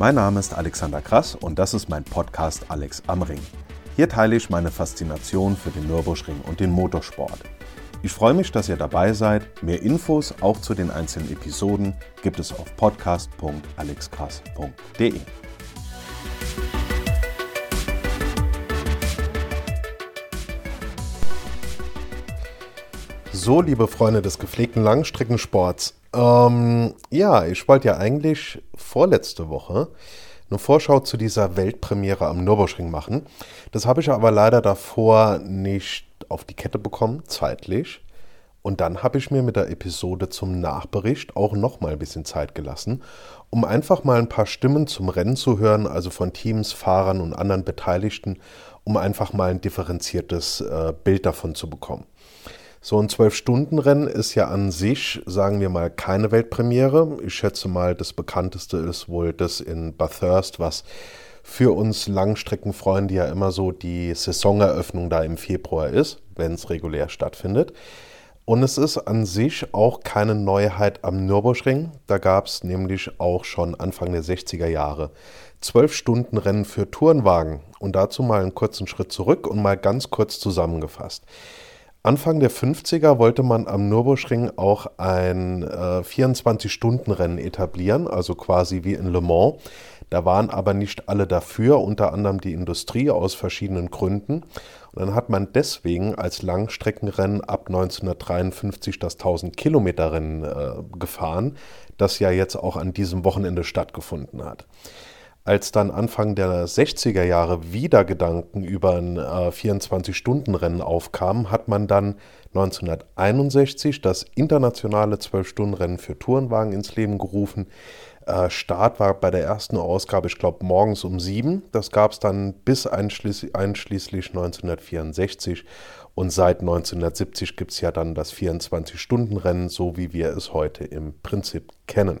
Mein Name ist Alexander Krass und das ist mein Podcast Alex am Ring. Hier teile ich meine Faszination für den Nürburgring und den Motorsport. Ich freue mich, dass ihr dabei seid. Mehr Infos auch zu den einzelnen Episoden gibt es auf podcast.alexkrass.de. So, liebe Freunde des gepflegten Langstreckensports. Ähm, ja, ich wollte ja eigentlich vorletzte Woche eine Vorschau zu dieser Weltpremiere am Nürburgring machen. Das habe ich aber leider davor nicht auf die Kette bekommen, zeitlich. Und dann habe ich mir mit der Episode zum Nachbericht auch noch mal ein bisschen Zeit gelassen, um einfach mal ein paar Stimmen zum Rennen zu hören, also von Teams, Fahrern und anderen Beteiligten, um einfach mal ein differenziertes äh, Bild davon zu bekommen. So ein Zwölf-Stunden-Rennen ist ja an sich, sagen wir mal, keine Weltpremiere. Ich schätze mal, das bekannteste ist wohl das in Bathurst, was für uns Langstreckenfreunde ja immer so die Saisoneröffnung da im Februar ist, wenn es regulär stattfindet. Und es ist an sich auch keine Neuheit am Nürburgring. Da gab es nämlich auch schon Anfang der 60er Jahre zwölf Stunden Rennen für Tourenwagen. Und dazu mal einen kurzen Schritt zurück und mal ganz kurz zusammengefasst. Anfang der 50er wollte man am Nürburgring auch ein äh, 24-Stunden-Rennen etablieren, also quasi wie in Le Mans. Da waren aber nicht alle dafür, unter anderem die Industrie aus verschiedenen Gründen. Und dann hat man deswegen als Langstreckenrennen ab 1953 das 1000-Kilometer-Rennen äh, gefahren, das ja jetzt auch an diesem Wochenende stattgefunden hat als dann Anfang der 60er Jahre wieder Gedanken über ein äh, 24-Stunden-Rennen aufkamen, hat man dann 1961 das internationale 12-Stunden-Rennen für Tourenwagen ins Leben gerufen. Äh, Start war bei der ersten Ausgabe, ich glaube, morgens um sieben. Das gab es dann bis einschließlich, einschließlich 1964. Und seit 1970 gibt es ja dann das 24-Stunden-Rennen, so wie wir es heute im Prinzip kennen.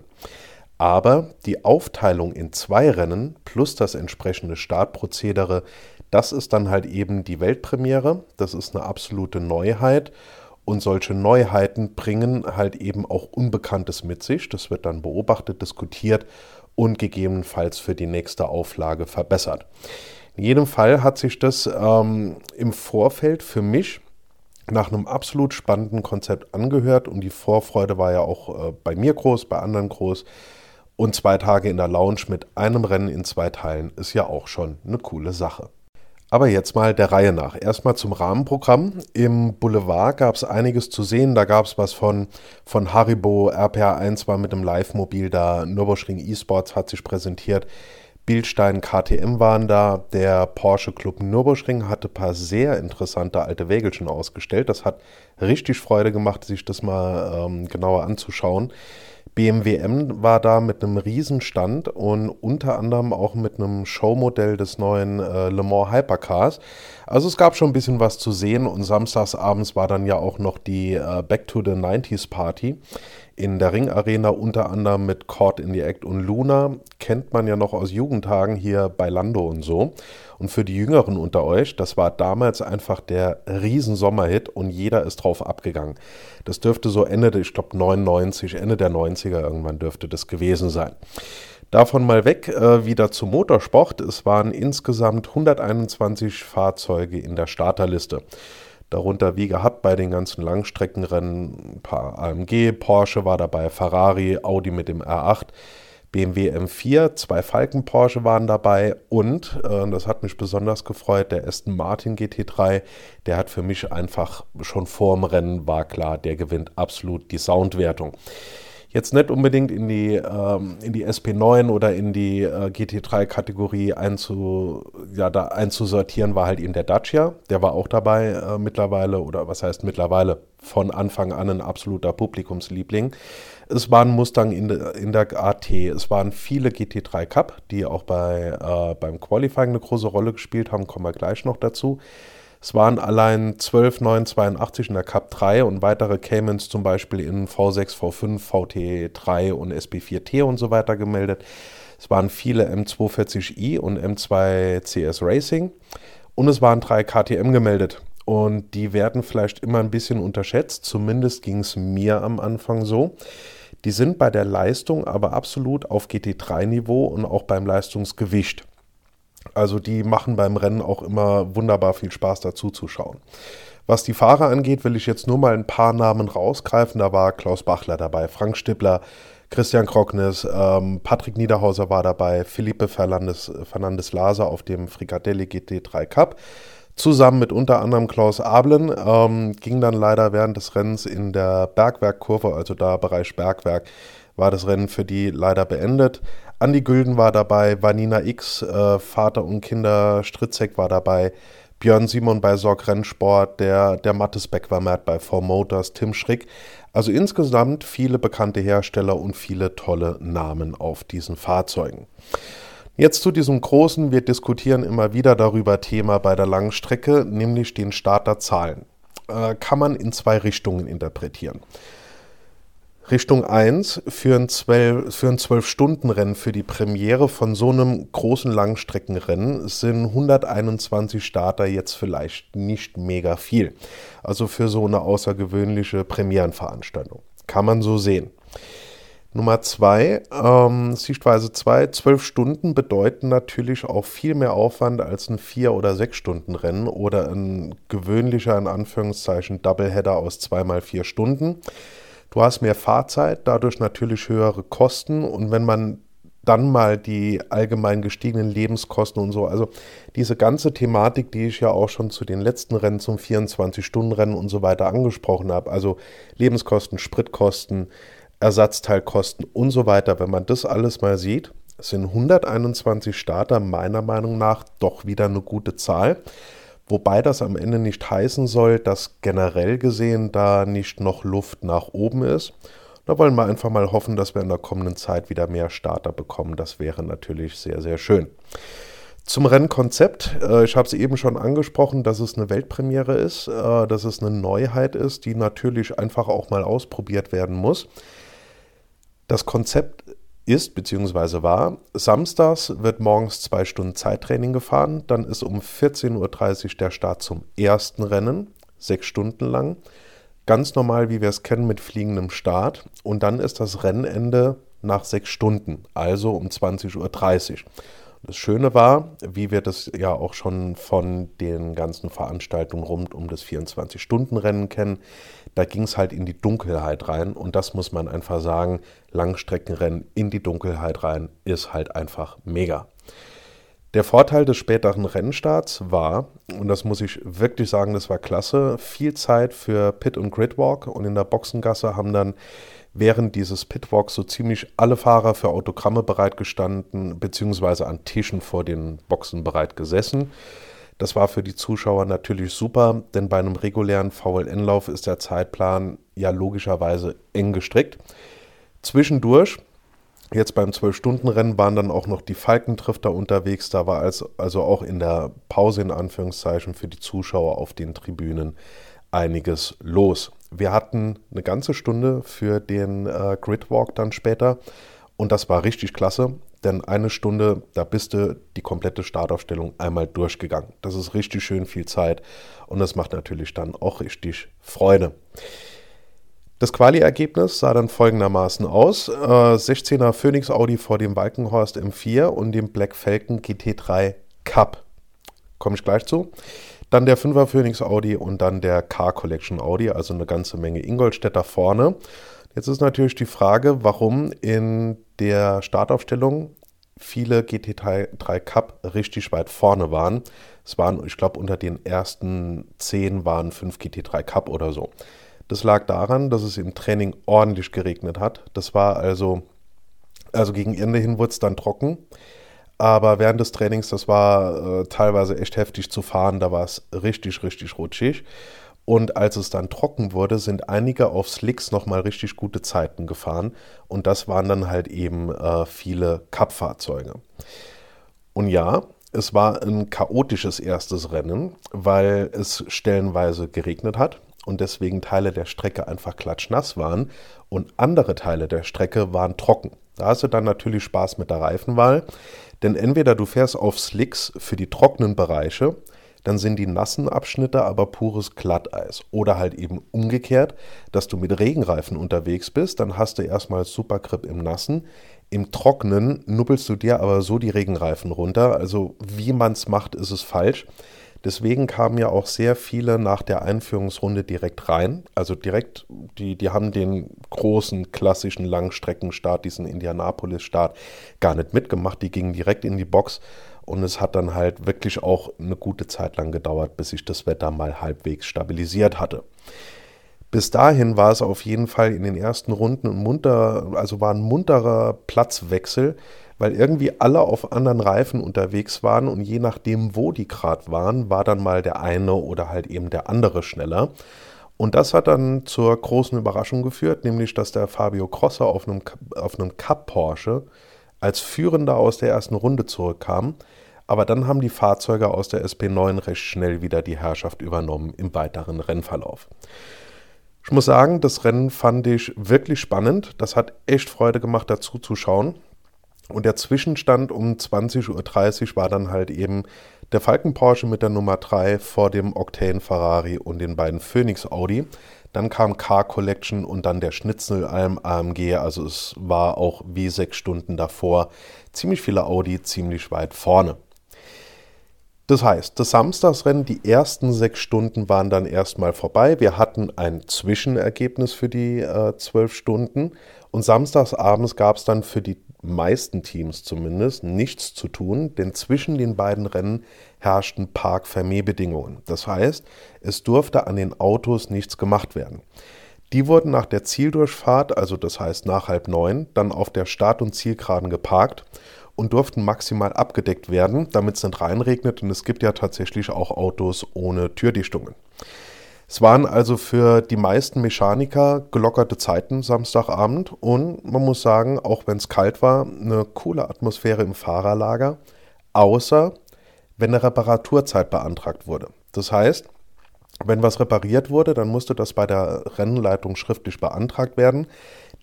Aber die Aufteilung in zwei Rennen plus das entsprechende Startprozedere, das ist dann halt eben die Weltpremiere. Das ist eine absolute Neuheit. Und solche Neuheiten bringen halt eben auch Unbekanntes mit sich. Das wird dann beobachtet, diskutiert und gegebenenfalls für die nächste Auflage verbessert. In jedem Fall hat sich das ähm, im Vorfeld für mich nach einem absolut spannenden Konzept angehört und die Vorfreude war ja auch äh, bei mir groß, bei anderen groß. Und zwei Tage in der Lounge mit einem Rennen in zwei Teilen ist ja auch schon eine coole Sache. Aber jetzt mal der Reihe nach. Erstmal zum Rahmenprogramm. Im Boulevard gab es einiges zu sehen. Da gab es was von, von Haribo, RPA1 war mit dem Live-Mobil da, Nürburgring eSports hat sich präsentiert. Bildstein KTM waren da, der Porsche Club Nürburgring hatte ein paar sehr interessante alte Wägelchen ausgestellt. Das hat richtig Freude gemacht, sich das mal ähm, genauer anzuschauen. BMW M war da mit einem Riesenstand und unter anderem auch mit einem Showmodell des neuen äh, Le Mans Hypercars. Also es gab schon ein bisschen was zu sehen und samstags abends war dann ja auch noch die äh, Back to the 90s Party in der Ring Arena unter anderem mit Caught in the Act und Luna. Kennt man ja noch aus Jugendtagen hier bei Lando und so. Und für die Jüngeren unter euch, das war damals einfach der Riesensommerhit und jeder ist drauf abgegangen. Das dürfte so Ende, ich glaube 99, Ende der 90er irgendwann dürfte das gewesen sein. Davon mal weg, äh, wieder zum Motorsport. Es waren insgesamt 121 Fahrzeuge in der Starterliste. Darunter wie gehabt bei den ganzen Langstreckenrennen. Ein paar AMG, Porsche war dabei, Ferrari, Audi mit dem R8, BMW M4, zwei Falken Porsche waren dabei und, äh, das hat mich besonders gefreut, der Aston Martin GT3, der hat für mich einfach schon vor dem Rennen war klar, der gewinnt absolut die Soundwertung jetzt nicht unbedingt in die, ähm, in die SP9 oder in die äh, GT3-Kategorie einzu, ja, einzusortieren, war halt eben der Dacia. Der war auch dabei äh, mittlerweile, oder was heißt mittlerweile, von Anfang an ein absoluter Publikumsliebling. Es war ein Mustang in, de, in der AT, es waren viele GT3 Cup, die auch bei, äh, beim Qualifying eine große Rolle gespielt haben, kommen wir gleich noch dazu. Es waren allein 12 982 in der Cup 3 und weitere Caymans zum Beispiel in V6, V5, VT3 und SB4T und so weiter gemeldet. Es waren viele M240i und M2 CS Racing und es waren drei KTM gemeldet. Und die werden vielleicht immer ein bisschen unterschätzt, zumindest ging es mir am Anfang so. Die sind bei der Leistung aber absolut auf GT3-Niveau und auch beim Leistungsgewicht. Also die machen beim Rennen auch immer wunderbar viel Spaß dazu zu schauen. Was die Fahrer angeht, will ich jetzt nur mal ein paar Namen rausgreifen. Da war Klaus Bachler dabei, Frank Stippler, Christian Krocknes, ähm, Patrick Niederhauser war dabei, Felipe Fernandes, Fernandes Laser auf dem Frigadelli GT3 Cup. Zusammen mit unter anderem Klaus Ablen ähm, ging dann leider während des Rennens in der Bergwerkkurve, also da Bereich Bergwerk, war das Rennen für die leider beendet. Andi Gülden war dabei, Vanina X, äh, Vater und Kinder Stritzek war dabei, Björn Simon bei Sorg Rennsport, der, der Mattes Beck war mit bei 4 Motors, Tim Schrick. Also insgesamt viele bekannte Hersteller und viele tolle Namen auf diesen Fahrzeugen. Jetzt zu diesem großen, wir diskutieren immer wieder darüber Thema bei der langen Strecke, nämlich den Starterzahlen. Äh, kann man in zwei Richtungen interpretieren. Richtung 1 für ein 12-Stunden-Rennen für die Premiere von so einem großen Langstreckenrennen sind 121 Starter jetzt vielleicht nicht mega viel. Also für so eine außergewöhnliche Premierenveranstaltung. Kann man so sehen. Nummer 2, ähm, Sichtweise 2, 12 Stunden bedeuten natürlich auch viel mehr Aufwand als ein 4- oder 6-Stunden-Rennen oder ein gewöhnlicher, in Anführungszeichen, Doubleheader aus 2 mal 4 Stunden. Du hast mehr Fahrzeit, dadurch natürlich höhere Kosten und wenn man dann mal die allgemein gestiegenen Lebenskosten und so, also diese ganze Thematik, die ich ja auch schon zu den letzten Rennen zum 24-Stunden-Rennen und so weiter angesprochen habe, also Lebenskosten, Spritkosten, Ersatzteilkosten und so weiter, wenn man das alles mal sieht, sind 121 Starter meiner Meinung nach doch wieder eine gute Zahl. Wobei das am Ende nicht heißen soll, dass generell gesehen da nicht noch Luft nach oben ist. Da wollen wir einfach mal hoffen, dass wir in der kommenden Zeit wieder mehr Starter bekommen. Das wäre natürlich sehr, sehr schön. Zum Rennkonzept. Äh, ich habe es eben schon angesprochen, dass es eine Weltpremiere ist, äh, dass es eine Neuheit ist, die natürlich einfach auch mal ausprobiert werden muss. Das Konzept ist bzw. war, samstags wird morgens zwei Stunden Zeittraining gefahren, dann ist um 14.30 Uhr der Start zum ersten Rennen, sechs Stunden lang. Ganz normal, wie wir es kennen, mit fliegendem Start. Und dann ist das Rennende nach sechs Stunden, also um 20.30 Uhr. Das Schöne war, wie wir das ja auch schon von den ganzen Veranstaltungen rund um das 24-Stunden-Rennen kennen, da ging es halt in die Dunkelheit rein und das muss man einfach sagen, Langstreckenrennen in die Dunkelheit rein ist halt einfach mega. Der Vorteil des späteren Rennstarts war, und das muss ich wirklich sagen, das war klasse, viel Zeit für Pit- und Gridwalk und in der Boxengasse haben dann während dieses Pitwalks so ziemlich alle Fahrer für Autogramme bereitgestanden, beziehungsweise an Tischen vor den Boxen bereit gesessen. Das war für die Zuschauer natürlich super, denn bei einem regulären VLN-Lauf ist der Zeitplan ja logischerweise eng gestrickt. Zwischendurch, jetzt beim 12-Stunden-Rennen, waren dann auch noch die Falkentrifter unterwegs. Da war also, auch in der Pause in Anführungszeichen für die Zuschauer auf den Tribünen einiges los. Wir hatten eine ganze Stunde für den äh, Gridwalk dann später und das war richtig klasse, denn eine Stunde, da bist du die komplette Startaufstellung einmal durchgegangen. Das ist richtig schön viel Zeit und das macht natürlich dann auch richtig Freude. Das Quali-Ergebnis sah dann folgendermaßen aus: äh, 16er Phoenix Audi vor dem Walkenhorst M4 und dem Black Falcon GT3 Cup. Komme ich gleich zu. Dann der 5er Phoenix Audi und dann der Car Collection Audi, also eine ganze Menge Ingolstädter vorne. Jetzt ist natürlich die Frage, warum in der Startaufstellung viele GT3 Cup richtig weit vorne waren. Es waren, ich glaube, unter den ersten 10 waren 5 GT3 Cup oder so. Das lag daran, dass es im Training ordentlich geregnet hat. Das war also, also gegen Ende hin wurde es dann trocken. Aber während des Trainings, das war äh, teilweise echt heftig zu fahren, da war es richtig, richtig rutschig. Und als es dann trocken wurde, sind einige auf Slicks nochmal richtig gute Zeiten gefahren. Und das waren dann halt eben äh, viele Cup-Fahrzeuge. Und ja, es war ein chaotisches erstes Rennen, weil es stellenweise geregnet hat und deswegen Teile der Strecke einfach klatschnass waren und andere Teile der Strecke waren trocken. Da hast du dann natürlich Spaß mit der Reifenwahl. Denn entweder du fährst auf Slicks für die trockenen Bereiche, dann sind die nassen Abschnitte aber pures Glatteis. Oder halt eben umgekehrt, dass du mit Regenreifen unterwegs bist, dann hast du erstmal Supergrip im Nassen. Im Trocknen nubbelst du dir aber so die Regenreifen runter. Also wie man es macht, ist es falsch. Deswegen kamen ja auch sehr viele nach der Einführungsrunde direkt rein. Also direkt, die, die haben den großen klassischen Langstreckenstart, diesen Indianapolis-Start, gar nicht mitgemacht. Die gingen direkt in die Box und es hat dann halt wirklich auch eine gute Zeit lang gedauert, bis sich das Wetter mal halbwegs stabilisiert hatte. Bis dahin war es auf jeden Fall in den ersten Runden ein munter, also war ein munterer Platzwechsel, weil irgendwie alle auf anderen Reifen unterwegs waren und je nachdem, wo die gerade waren, war dann mal der eine oder halt eben der andere schneller. Und das hat dann zur großen Überraschung geführt, nämlich dass der Fabio Crosser auf einem, auf einem Cup Porsche als Führender aus der ersten Runde zurückkam. Aber dann haben die Fahrzeuge aus der SP9 recht schnell wieder die Herrschaft übernommen im weiteren Rennverlauf. Ich muss sagen, das Rennen fand ich wirklich spannend. Das hat echt Freude gemacht, dazu zu schauen. Und der Zwischenstand um 20.30 Uhr war dann halt eben der Falken Porsche mit der Nummer 3 vor dem Octane Ferrari und den beiden Phoenix Audi. Dann kam Car Collection und dann der Schnitzelalm AMG. Also es war auch wie sechs Stunden davor ziemlich viele Audi ziemlich weit vorne. Das heißt, das Samstagsrennen, die ersten sechs Stunden waren dann erstmal vorbei. Wir hatten ein Zwischenergebnis für die äh, zwölf Stunden und samstagsabends gab es dann für die meisten Teams zumindest nichts zu tun, denn zwischen den beiden Rennen herrschten Park-Fermé-Bedingungen. Das heißt, es durfte an den Autos nichts gemacht werden. Die wurden nach der Zieldurchfahrt, also das heißt nach halb neun, dann auf der Start- und Zielgeraden geparkt und durften maximal abgedeckt werden, damit es nicht reinregnet. Und es gibt ja tatsächlich auch Autos ohne Türdichtungen. Es waren also für die meisten Mechaniker gelockerte Zeiten Samstagabend und man muss sagen, auch wenn es kalt war, eine coole Atmosphäre im Fahrerlager, außer wenn eine Reparaturzeit beantragt wurde. Das heißt, wenn was repariert wurde, dann musste das bei der Rennleitung schriftlich beantragt werden.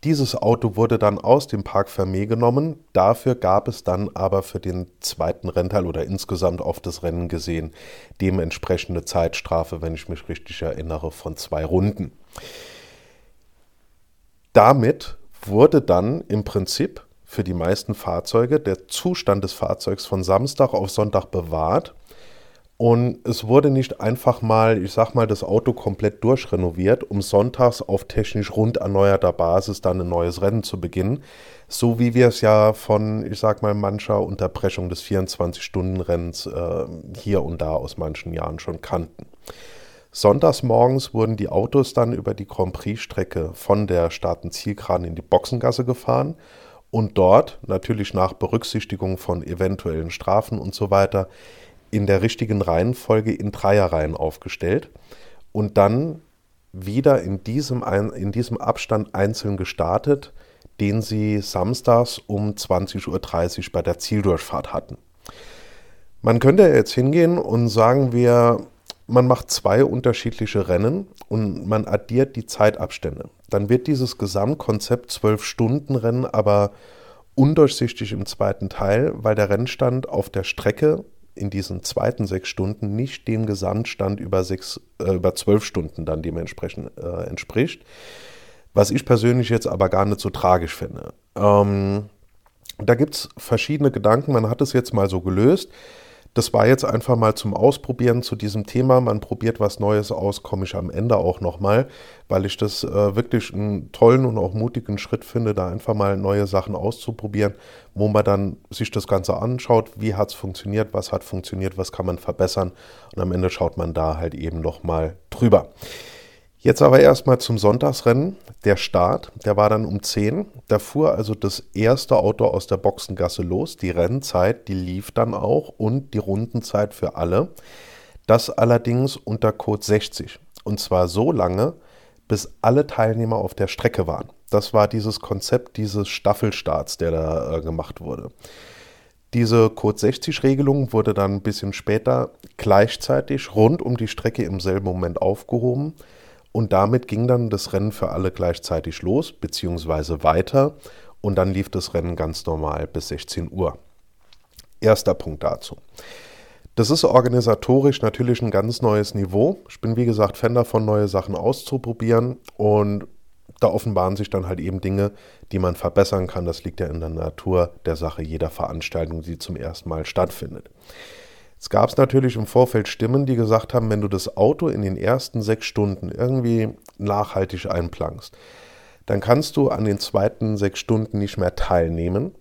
Dieses Auto wurde dann aus dem Park Fermé genommen. Dafür gab es dann aber für den zweiten Rennteil oder insgesamt auf das Rennen gesehen dementsprechende Zeitstrafe, wenn ich mich richtig erinnere, von zwei Runden. Damit wurde dann im Prinzip für die meisten Fahrzeuge der Zustand des Fahrzeugs von Samstag auf Sonntag bewahrt und es wurde nicht einfach mal, ich sag mal, das Auto komplett durchrenoviert, um sonntags auf technisch rund erneuerter Basis dann ein neues Rennen zu beginnen. So wie wir es ja von, ich sag mal, mancher Unterbrechung des 24-Stunden-Rennens äh, hier und da aus manchen Jahren schon kannten. Sonntags morgens wurden die Autos dann über die Grand Prix-Strecke von der Staaten-Zielgeraden in die Boxengasse gefahren und dort, natürlich nach Berücksichtigung von eventuellen Strafen und so weiter, in der richtigen Reihenfolge in Dreierreihen aufgestellt und dann wieder in diesem, in diesem Abstand einzeln gestartet, den sie samstags um 20.30 Uhr bei der Zieldurchfahrt hatten. Man könnte jetzt hingehen und sagen wir, man macht zwei unterschiedliche Rennen und man addiert die Zeitabstände. Dann wird dieses Gesamtkonzept 12-Stunden-Rennen aber undurchsichtig im zweiten Teil, weil der Rennstand auf der Strecke in diesen zweiten sechs Stunden nicht dem Gesamtstand über, sechs, äh, über zwölf Stunden dann dementsprechend äh, entspricht. Was ich persönlich jetzt aber gar nicht so tragisch finde. Ähm, da gibt es verschiedene Gedanken. Man hat es jetzt mal so gelöst. Das war jetzt einfach mal zum Ausprobieren zu diesem Thema. Man probiert was Neues aus, komme ich am Ende auch nochmal, weil ich das äh, wirklich einen tollen und auch mutigen Schritt finde, da einfach mal neue Sachen auszuprobieren, wo man dann sich das Ganze anschaut, wie hat es funktioniert, was hat funktioniert, was kann man verbessern und am Ende schaut man da halt eben nochmal drüber. Jetzt aber erstmal zum Sonntagsrennen. Der Start, der war dann um 10. Da fuhr also das erste Auto aus der Boxengasse los. Die Rennzeit, die lief dann auch und die Rundenzeit für alle. Das allerdings unter Code 60. Und zwar so lange, bis alle Teilnehmer auf der Strecke waren. Das war dieses Konzept dieses Staffelstarts, der da äh, gemacht wurde. Diese Code 60 Regelung wurde dann ein bisschen später gleichzeitig rund um die Strecke im selben Moment aufgehoben. Und damit ging dann das Rennen für alle gleichzeitig los, beziehungsweise weiter. Und dann lief das Rennen ganz normal bis 16 Uhr. Erster Punkt dazu. Das ist organisatorisch natürlich ein ganz neues Niveau. Ich bin, wie gesagt, Fan davon, neue Sachen auszuprobieren. Und da offenbaren sich dann halt eben Dinge, die man verbessern kann. Das liegt ja in der Natur der Sache jeder Veranstaltung, die zum ersten Mal stattfindet. Es gab natürlich im Vorfeld Stimmen, die gesagt haben, wenn du das Auto in den ersten sechs Stunden irgendwie nachhaltig einplankst, dann kannst du an den zweiten sechs Stunden nicht mehr teilnehmen.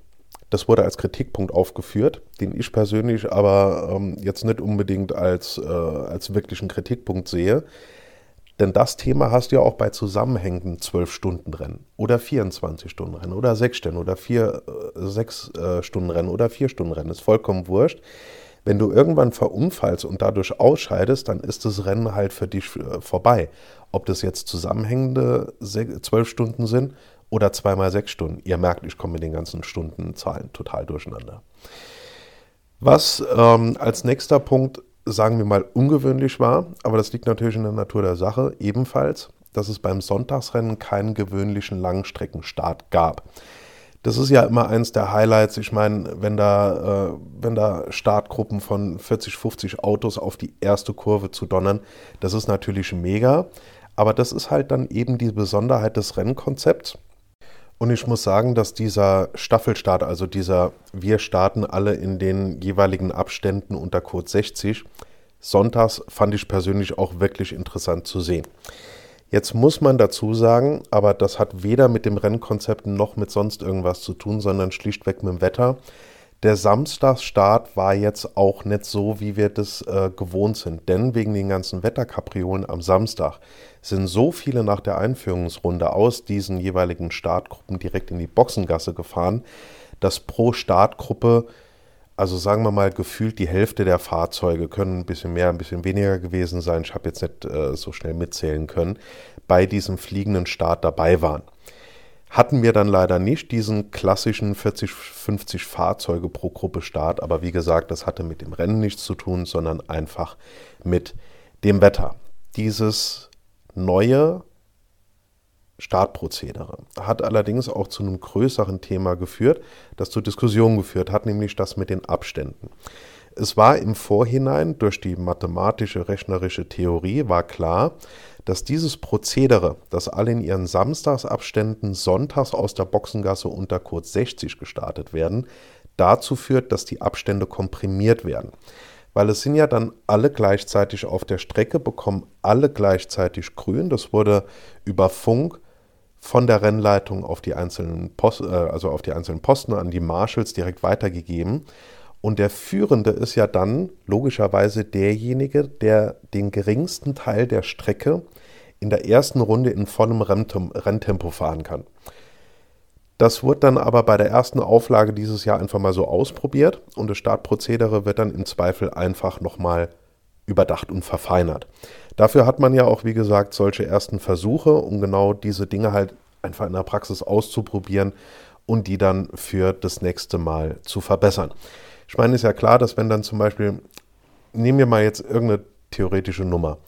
Das wurde als Kritikpunkt aufgeführt, den ich persönlich aber ähm, jetzt nicht unbedingt als, äh, als wirklichen Kritikpunkt sehe. Denn das Thema hast du ja auch bei zusammenhängenden 12-Stunden-Rennen oder 24-Stunden-Rennen oder 6 Stunden oder 4, 6 äh, Rennen oder 4 Stunden Rennen. Ist vollkommen wurscht. Wenn du irgendwann verunfallst und dadurch ausscheidest, dann ist das Rennen halt für dich äh, vorbei. Ob das jetzt zusammenhängende 12 Stunden sind oder zweimal 6 Stunden. Ihr merkt, ich komme mit den ganzen Stundenzahlen total durcheinander. Was ähm, als nächster Punkt sagen wir mal, ungewöhnlich war, aber das liegt natürlich in der Natur der Sache ebenfalls, dass es beim Sonntagsrennen keinen gewöhnlichen Langstreckenstart gab. Das ist ja immer eins der Highlights. Ich meine, wenn da, äh, wenn da Startgruppen von 40, 50 Autos auf die erste Kurve zu donnern, das ist natürlich mega. Aber das ist halt dann eben die Besonderheit des Rennkonzepts. Und ich muss sagen, dass dieser Staffelstart, also dieser Wir starten alle in den jeweiligen Abständen unter Code 60, sonntags fand ich persönlich auch wirklich interessant zu sehen. Jetzt muss man dazu sagen, aber das hat weder mit dem Rennkonzept noch mit sonst irgendwas zu tun, sondern schlichtweg mit dem Wetter. Der Samstagsstart war jetzt auch nicht so, wie wir das äh, gewohnt sind, denn wegen den ganzen Wetterkapriolen am Samstag sind so viele nach der Einführungsrunde aus diesen jeweiligen Startgruppen direkt in die Boxengasse gefahren, dass pro Startgruppe, also sagen wir mal gefühlt die Hälfte der Fahrzeuge, können ein bisschen mehr, ein bisschen weniger gewesen sein, ich habe jetzt nicht äh, so schnell mitzählen können, bei diesem fliegenden Start dabei waren. Hatten wir dann leider nicht diesen klassischen 40, 50 Fahrzeuge pro Gruppe Start, aber wie gesagt, das hatte mit dem Rennen nichts zu tun, sondern einfach mit dem Wetter. Dieses neue Startprozedere hat allerdings auch zu einem größeren Thema geführt, das zu Diskussionen geführt hat, nämlich das mit den Abständen. Es war im Vorhinein durch die mathematische, rechnerische Theorie war klar, dass dieses Prozedere, dass alle in ihren Samstagsabständen sonntags aus der Boxengasse unter Code 60 gestartet werden, dazu führt, dass die Abstände komprimiert werden weil es sind ja dann alle gleichzeitig auf der Strecke, bekommen alle gleichzeitig grün. Das wurde über Funk von der Rennleitung auf die einzelnen, Post, äh, also auf die einzelnen Posten an die Marshals direkt weitergegeben. Und der Führende ist ja dann logischerweise derjenige, der den geringsten Teil der Strecke in der ersten Runde in vollem Renntempo fahren kann. Das wird dann aber bei der ersten Auflage dieses Jahr einfach mal so ausprobiert und das Startprozedere wird dann im Zweifel einfach nochmal überdacht und verfeinert. Dafür hat man ja auch, wie gesagt, solche ersten Versuche, um genau diese Dinge halt einfach in der Praxis auszuprobieren und die dann für das nächste Mal zu verbessern. Ich meine, ist ja klar, dass wenn dann zum Beispiel, nehmen wir mal jetzt irgendeine theoretische Nummer.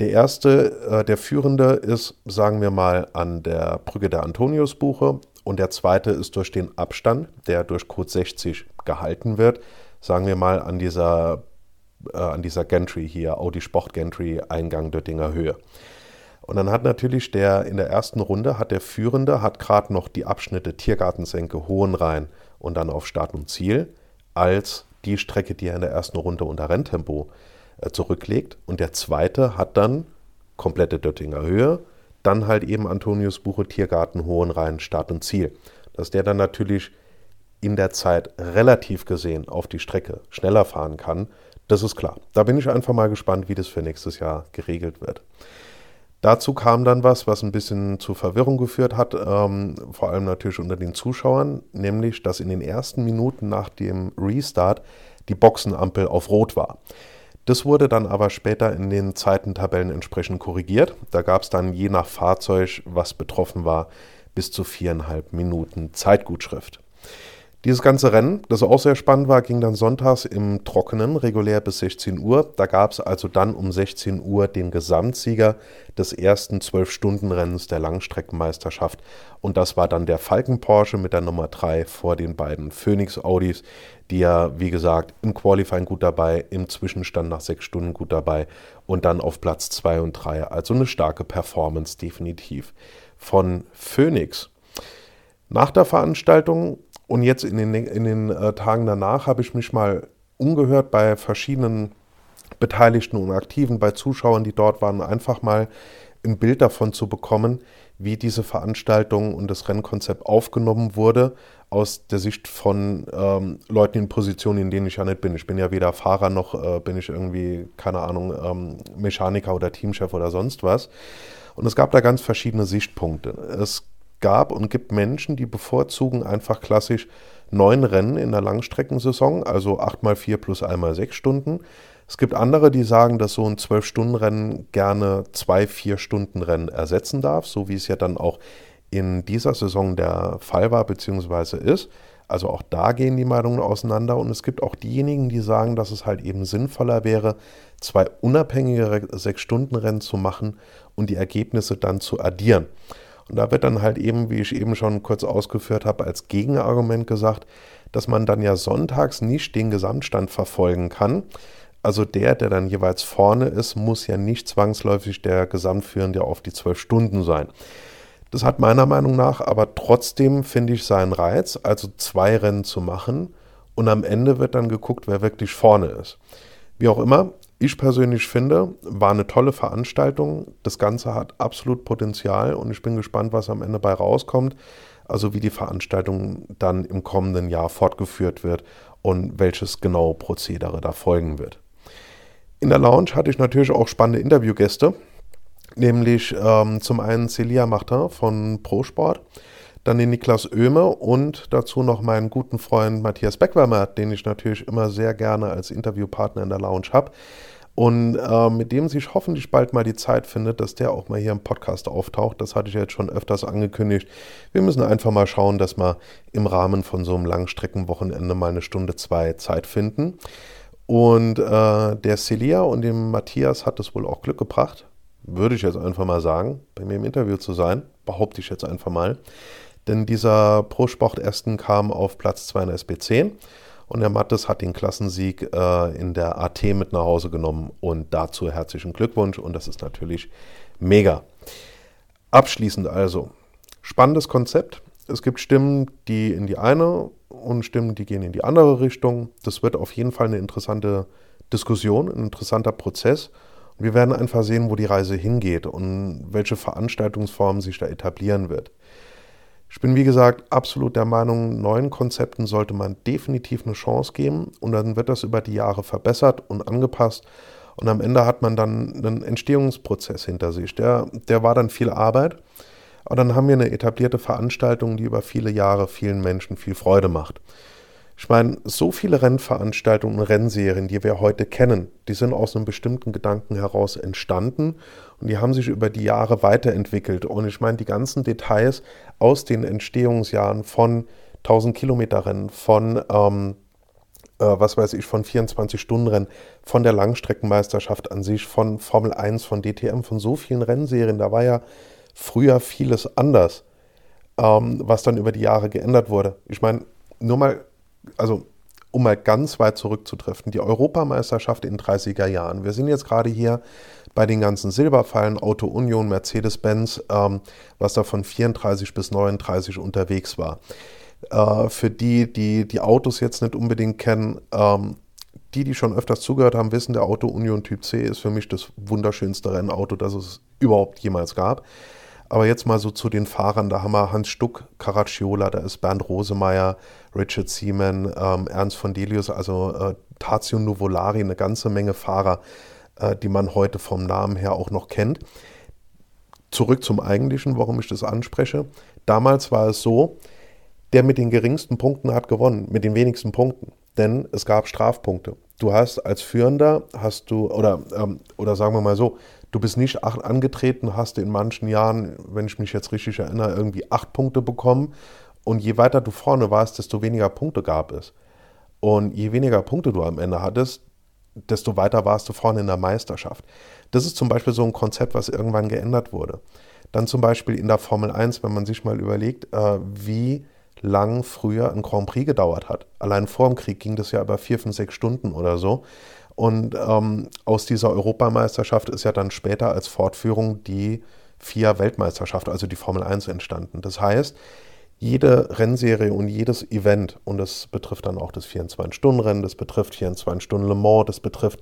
Der erste, äh, der Führende ist, sagen wir mal, an der Brücke der Antoniusbuche und der zweite ist durch den Abstand, der durch Code 60 gehalten wird, sagen wir mal an dieser, äh, an dieser Gantry hier, Audi Sport Gantry Eingang Döttinger Höhe. Und dann hat natürlich der in der ersten Runde hat der Führende hat gerade noch die Abschnitte Tiergartensenke Hohenrhein und dann auf Start und Ziel als die Strecke, die er in der ersten Runde unter Renntempo äh, zurücklegt. Und der zweite hat dann komplette Döttinger Höhe dann halt eben Antonius Buche Tiergarten Hohenrhein Start und Ziel. Dass der dann natürlich in der Zeit relativ gesehen auf die Strecke schneller fahren kann, das ist klar. Da bin ich einfach mal gespannt, wie das für nächstes Jahr geregelt wird. Dazu kam dann was, was ein bisschen zu Verwirrung geführt hat, ähm, vor allem natürlich unter den Zuschauern, nämlich, dass in den ersten Minuten nach dem Restart die Boxenampel auf Rot war. Das wurde dann aber später in den Zeitentabellen entsprechend korrigiert. Da gab es dann je nach Fahrzeug, was betroffen war, bis zu viereinhalb Minuten Zeitgutschrift. Dieses ganze Rennen, das auch sehr spannend war, ging dann sonntags im Trockenen, regulär bis 16 Uhr. Da gab es also dann um 16 Uhr den Gesamtsieger des ersten 12-Stunden-Rennens der Langstreckenmeisterschaft. Und das war dann der Falken Porsche mit der Nummer 3 vor den beiden Phoenix Audis, die ja, wie gesagt, im Qualifying gut dabei, im Zwischenstand nach sechs Stunden gut dabei und dann auf Platz 2 und 3. Also eine starke Performance definitiv von Phoenix. Nach der Veranstaltung und jetzt in den, in den äh, Tagen danach habe ich mich mal umgehört bei verschiedenen Beteiligten und Aktiven, bei Zuschauern, die dort waren, einfach mal ein Bild davon zu bekommen, wie diese Veranstaltung und das Rennkonzept aufgenommen wurde, aus der Sicht von ähm, Leuten in Positionen, in denen ich ja nicht bin. Ich bin ja weder Fahrer noch äh, bin ich irgendwie, keine Ahnung, ähm, Mechaniker oder Teamchef oder sonst was. Und es gab da ganz verschiedene Sichtpunkte. Es gab und gibt Menschen, die bevorzugen einfach klassisch neun Rennen in der Langstreckensaison, also 8 mal 4 plus 1 mal 6 Stunden. Es gibt andere, die sagen, dass so ein 12-Stunden-Rennen gerne zwei 4-Stunden-Rennen ersetzen darf, so wie es ja dann auch in dieser Saison der Fall war bzw. ist. Also auch da gehen die Meinungen auseinander und es gibt auch diejenigen, die sagen, dass es halt eben sinnvoller wäre, zwei unabhängige 6-Stunden-Rennen zu machen und die Ergebnisse dann zu addieren. Und da wird dann halt eben, wie ich eben schon kurz ausgeführt habe, als Gegenargument gesagt, dass man dann ja sonntags nicht den Gesamtstand verfolgen kann. Also der, der dann jeweils vorne ist, muss ja nicht zwangsläufig der Gesamtführende auf die zwölf Stunden sein. Das hat meiner Meinung nach aber trotzdem, finde ich, seinen Reiz, also zwei Rennen zu machen und am Ende wird dann geguckt, wer wirklich vorne ist. Wie auch immer, ich persönlich finde, war eine tolle Veranstaltung. Das Ganze hat absolut Potenzial und ich bin gespannt, was am Ende bei rauskommt. Also wie die Veranstaltung dann im kommenden Jahr fortgeführt wird und welches genaue Prozedere da folgen wird. In der Lounge hatte ich natürlich auch spannende Interviewgäste, nämlich ähm, zum einen Celia Martin von ProSport, dann den Niklas Oehme und dazu noch meinen guten Freund Matthias Beckwärmer, den ich natürlich immer sehr gerne als Interviewpartner in der Lounge habe. Und äh, mit dem sich hoffentlich bald mal die Zeit findet, dass der auch mal hier im Podcast auftaucht. Das hatte ich jetzt schon öfters angekündigt. Wir müssen einfach mal schauen, dass wir im Rahmen von so einem Langstreckenwochenende mal eine Stunde, zwei Zeit finden. Und äh, der Celia und dem Matthias hat es wohl auch Glück gebracht, würde ich jetzt einfach mal sagen, bei mir im Interview zu sein. Behaupte ich jetzt einfach mal. Denn dieser Pro-Sport Esten kam auf Platz 2 in der SB10 und der Mattes hat den Klassensieg äh, in der AT mit nach Hause genommen und dazu herzlichen Glückwunsch und das ist natürlich mega. Abschließend also, spannendes Konzept. Es gibt Stimmen, die in die eine und Stimmen, die gehen in die andere Richtung. Das wird auf jeden Fall eine interessante Diskussion, ein interessanter Prozess. Und wir werden einfach sehen, wo die Reise hingeht und welche Veranstaltungsform sich da etablieren wird. Ich bin, wie gesagt, absolut der Meinung, neuen Konzepten sollte man definitiv eine Chance geben und dann wird das über die Jahre verbessert und angepasst. Und am Ende hat man dann einen Entstehungsprozess hinter sich. Der, der war dann viel Arbeit. Aber dann haben wir eine etablierte Veranstaltung, die über viele Jahre vielen Menschen viel Freude macht. Ich meine, so viele Rennveranstaltungen und Rennserien, die wir heute kennen, die sind aus einem bestimmten Gedanken heraus entstanden und die haben sich über die Jahre weiterentwickelt. Und ich meine, die ganzen Details aus den Entstehungsjahren von 1000 Kilometer Rennen, von, ähm, äh, was weiß ich, von 24-Stunden-Rennen, von der Langstreckenmeisterschaft an sich, von Formel 1, von DTM, von so vielen Rennserien, da war ja früher vieles anders, ähm, was dann über die Jahre geändert wurde. Ich meine, nur mal also um mal ganz weit zurückzutreffen, die Europameisterschaft in den 30er Jahren. Wir sind jetzt gerade hier bei den ganzen Silberfallen, Auto Union, Mercedes-Benz, ähm, was da von 34 bis 39 unterwegs war. Äh, für die, die die Autos jetzt nicht unbedingt kennen, ähm, die, die schon öfters zugehört haben, wissen, der Auto Union Typ C ist für mich das wunderschönste Rennauto, das es überhaupt jemals gab. Aber jetzt mal so zu den Fahrern. Da haben wir Hans Stuck, Caracciola, da ist Bernd Rosemeyer, Richard Seaman, ähm, Ernst von Delius, also äh, Tazio Nuvolari, eine ganze Menge Fahrer, äh, die man heute vom Namen her auch noch kennt. Zurück zum Eigentlichen, warum ich das anspreche. Damals war es so, der mit den geringsten Punkten hat gewonnen, mit den wenigsten Punkten. Denn es gab Strafpunkte. Du hast als Führender, hast du, oder, ähm, oder sagen wir mal so, Du bist nicht acht angetreten, hast in manchen Jahren, wenn ich mich jetzt richtig erinnere, irgendwie acht Punkte bekommen. Und je weiter du vorne warst, desto weniger Punkte gab es. Und je weniger Punkte du am Ende hattest, desto weiter warst du vorne in der Meisterschaft. Das ist zum Beispiel so ein Konzept, was irgendwann geändert wurde. Dann zum Beispiel in der Formel 1, wenn man sich mal überlegt, äh, wie lang früher ein Grand Prix gedauert hat. Allein vor dem Krieg ging das ja über vier, fünf, sechs Stunden oder so. Und ähm, aus dieser Europameisterschaft ist ja dann später als Fortführung die vier Weltmeisterschaft, also die Formel 1 entstanden. Das heißt, jede Rennserie und jedes Event, und das betrifft dann auch das 24-Stunden-Rennen, das betrifft 24 Stunden Le Mans, das betrifft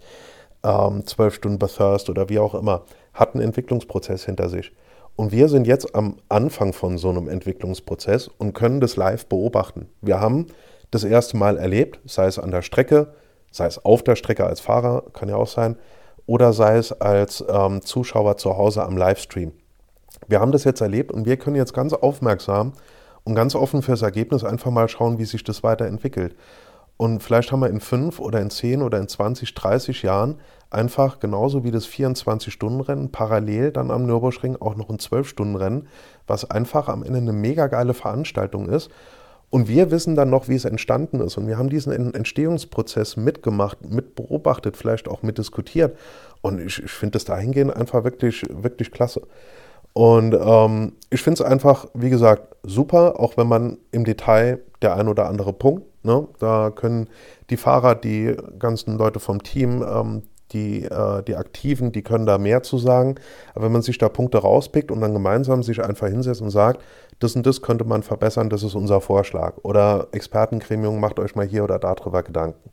ähm, 12 Stunden Bathurst oder wie auch immer, hat einen Entwicklungsprozess hinter sich. Und wir sind jetzt am Anfang von so einem Entwicklungsprozess und können das live beobachten. Wir haben das erste Mal erlebt, sei es an der Strecke, sei es auf der Strecke als Fahrer, kann ja auch sein, oder sei es als ähm, Zuschauer zu Hause am Livestream. Wir haben das jetzt erlebt und wir können jetzt ganz aufmerksam und ganz offen fürs Ergebnis einfach mal schauen, wie sich das weiterentwickelt. Und vielleicht haben wir in fünf oder in zehn oder in 20, 30 Jahren einfach genauso wie das 24-Stunden-Rennen parallel dann am Nürburgring auch noch ein 12-Stunden-Rennen, was einfach am Ende eine mega geile Veranstaltung ist. Und wir wissen dann noch, wie es entstanden ist. Und wir haben diesen Entstehungsprozess mitgemacht, mitbeobachtet, vielleicht auch mitdiskutiert. Und ich, ich finde das dahingehend einfach wirklich, wirklich klasse. Und ähm, ich finde es einfach, wie gesagt, super, auch wenn man im Detail der ein oder andere Punkt, ne, da können die Fahrer, die ganzen Leute vom Team, ähm, die, äh, die Aktiven, die können da mehr zu sagen. Aber wenn man sich da Punkte rauspickt und dann gemeinsam sich einfach hinsetzt und sagt, das und das könnte man verbessern, das ist unser Vorschlag. Oder Expertengremium, macht euch mal hier oder da drüber Gedanken.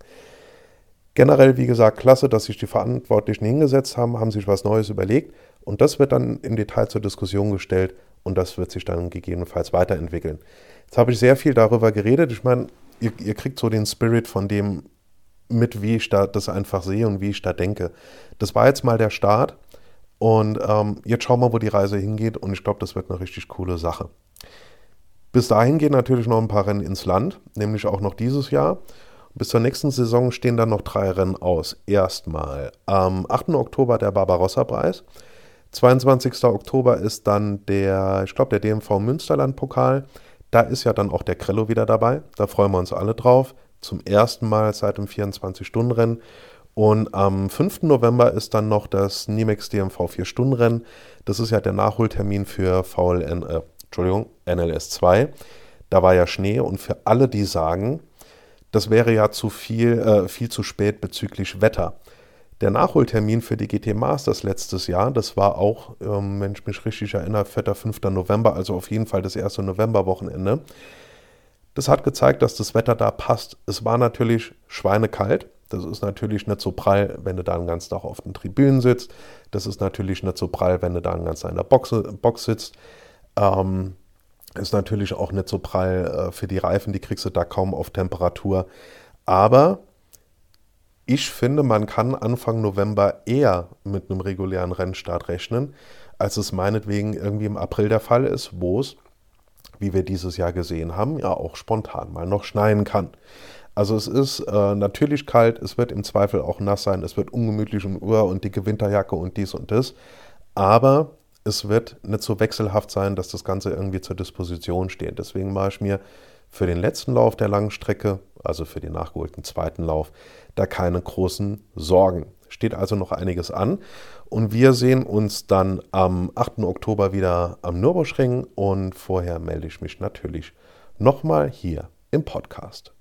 Generell, wie gesagt, klasse, dass sich die Verantwortlichen hingesetzt haben, haben sich was Neues überlegt und das wird dann im Detail zur Diskussion gestellt und das wird sich dann gegebenenfalls weiterentwickeln. Jetzt habe ich sehr viel darüber geredet. Ich meine, ihr, ihr kriegt so den Spirit von dem, mit, wie ich da das einfach sehe und wie ich da denke. Das war jetzt mal der Start und ähm, jetzt schauen wir, wo die Reise hingeht und ich glaube, das wird eine richtig coole Sache. Bis dahin gehen natürlich noch ein paar Rennen ins Land, nämlich auch noch dieses Jahr. Bis zur nächsten Saison stehen dann noch drei Rennen aus. Erstmal am 8. Oktober der Barbarossa-Preis. 22. Oktober ist dann der, ich glaube, der DMV Münsterland-Pokal. Da ist ja dann auch der Krello wieder dabei. Da freuen wir uns alle drauf zum ersten Mal seit dem 24-Stunden-Rennen. Und am 5. November ist dann noch das Nimex DMV 4-Stunden-Rennen. Das ist ja der Nachholtermin für VLN, äh, Entschuldigung, NLS 2. Da war ja Schnee und für alle, die sagen, das wäre ja zu viel, äh, viel zu spät bezüglich Wetter. Der Nachholtermin für die GT Masters letztes Jahr, das war auch, ähm, wenn ich mich richtig erinnere, 4. 5. November, also auf jeden Fall das erste Novemberwochenende. Das hat gezeigt, dass das Wetter da passt. Es war natürlich schweinekalt. Das ist natürlich nicht so prall, wenn du da den ganzen Tag auf den Tribünen sitzt. Das ist natürlich nicht so prall, wenn du da den ganzen Tag in der Box, Box sitzt. Ähm, ist natürlich auch nicht so prall äh, für die Reifen, die kriegst du da kaum auf Temperatur. Aber ich finde, man kann Anfang November eher mit einem regulären Rennstart rechnen, als es meinetwegen irgendwie im April der Fall ist, wo es wie wir dieses Jahr gesehen haben, ja auch spontan mal noch schneien kann. Also es ist äh, natürlich kalt, es wird im Zweifel auch nass sein, es wird ungemütlich und Uhr und dicke Winterjacke und dies und das. Aber es wird nicht so wechselhaft sein, dass das Ganze irgendwie zur Disposition steht. Deswegen mache ich mir für den letzten Lauf der langen Strecke, also für den nachgeholten zweiten Lauf, da keine großen Sorgen. Steht also noch einiges an. Und wir sehen uns dann am 8. Oktober wieder am Nürburgring und vorher melde ich mich natürlich nochmal hier im Podcast.